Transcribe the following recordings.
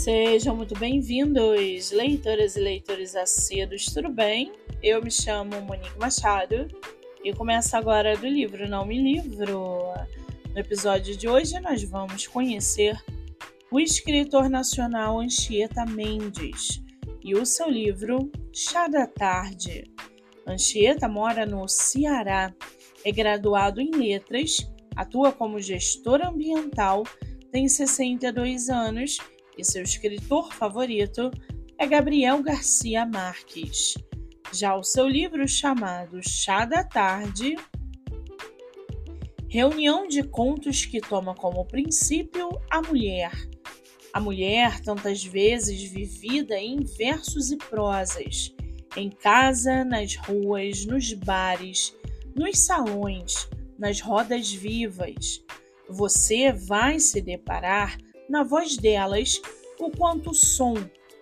Sejam muito bem-vindos, leitoras e leitores assíduos, tudo bem? Eu me chamo Monique Machado e começo agora do livro Não Me Livro. No episódio de hoje, nós vamos conhecer o escritor nacional Anchieta Mendes e o seu livro Chá da Tarde. Anchieta mora no Ceará, é graduado em letras, atua como gestor ambiental, tem 62 anos e seu escritor favorito é Gabriel Garcia Marques. Já o seu livro chamado Chá da Tarde, reunião de contos que toma como princípio a mulher. A mulher, tantas vezes vivida em versos e prosas, em casa, nas ruas, nos bares, nos salões, nas rodas vivas. Você vai se deparar na voz delas o quanto o som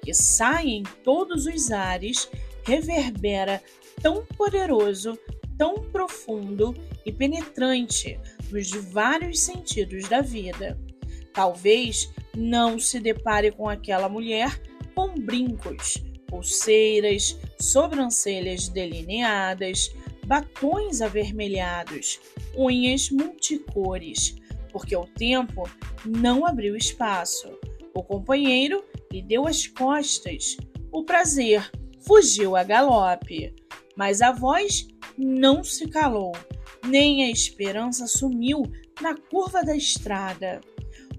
que sai em todos os ares reverbera tão poderoso, tão profundo e penetrante nos vários sentidos da vida. Talvez não se depare com aquela mulher com brincos, pulseiras, sobrancelhas delineadas, batons avermelhados, unhas multicores, porque o tempo não abriu espaço. O companheiro lhe deu as costas. O prazer fugiu a galope. Mas a voz não se calou, nem a esperança sumiu na curva da estrada.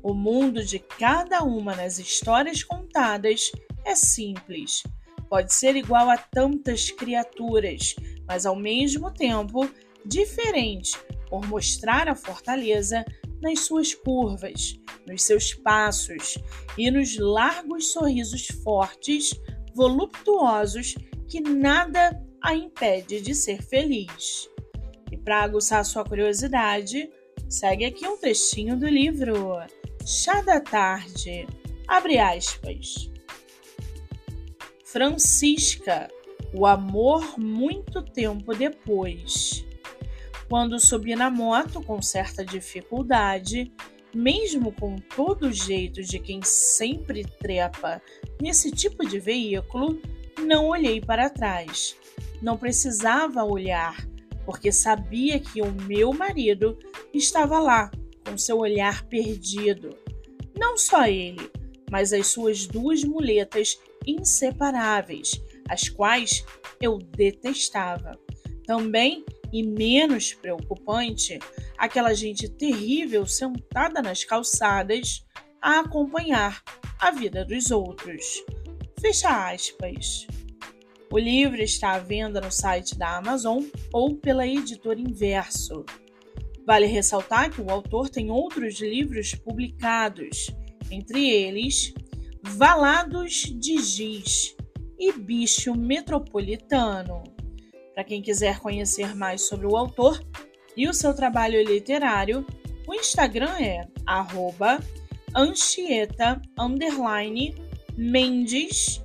O mundo de cada uma das histórias contadas é simples. Pode ser igual a tantas criaturas, mas ao mesmo tempo diferente por mostrar a fortaleza nas suas curvas, nos seus passos e nos largos sorrisos fortes, voluptuosos, que nada a impede de ser feliz. E para aguçar sua curiosidade, segue aqui um textinho do livro Chá da Tarde. Abre aspas. Francisca, o amor muito tempo depois. Quando subi na moto com certa dificuldade, mesmo com todo o jeito de quem sempre trepa nesse tipo de veículo, não olhei para trás. Não precisava olhar, porque sabia que o meu marido estava lá, com seu olhar perdido. Não só ele, mas as suas duas muletas inseparáveis, as quais eu detestava. Também e menos preocupante, aquela gente terrível sentada nas calçadas a acompanhar a vida dos outros. Fecha aspas. O livro está à venda no site da Amazon ou pela editora Inverso. Vale ressaltar que o autor tem outros livros publicados, entre eles Valados de Giz e Bicho Metropolitano. Para quem quiser conhecer mais sobre o autor e o seu trabalho literário, o Instagram é anchieta Mendes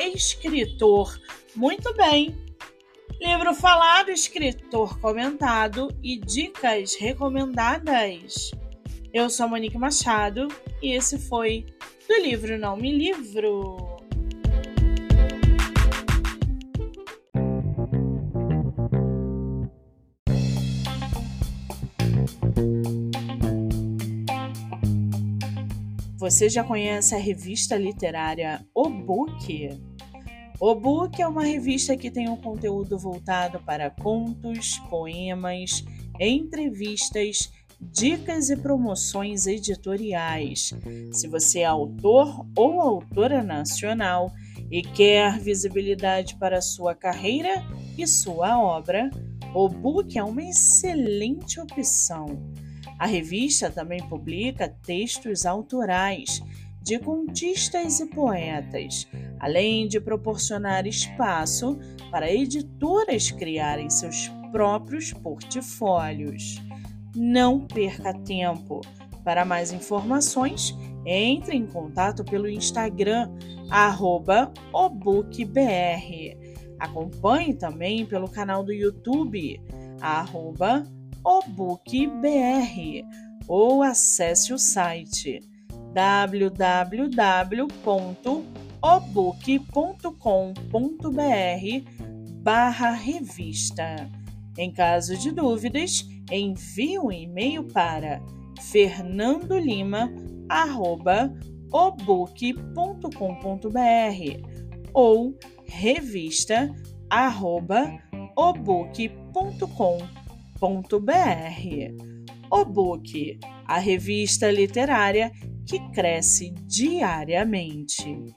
escritor. Muito bem! Livro falado, escritor comentado e dicas recomendadas. Eu sou Monique Machado e esse foi do livro Não Me Livro. Você já conhece a revista literária O Book? O Book é uma revista que tem um conteúdo voltado para contos, poemas, entrevistas, dicas e promoções editoriais. Se você é autor ou autora nacional e quer visibilidade para sua carreira e sua obra, o Book é uma excelente opção. A revista também publica textos autorais de contistas e poetas, além de proporcionar espaço para editoras criarem seus próprios portfólios. Não perca tempo. Para mais informações, entre em contato pelo Instagram obookbr. Acompanhe também pelo canal do YouTube arroba o Book BR ou acesse o site www.obook.com.br barra revista. Em caso de dúvidas, envie um e-mail para fernandolima.obook.com.br ou revista.obook.com.br. O Book, a revista literária que cresce diariamente.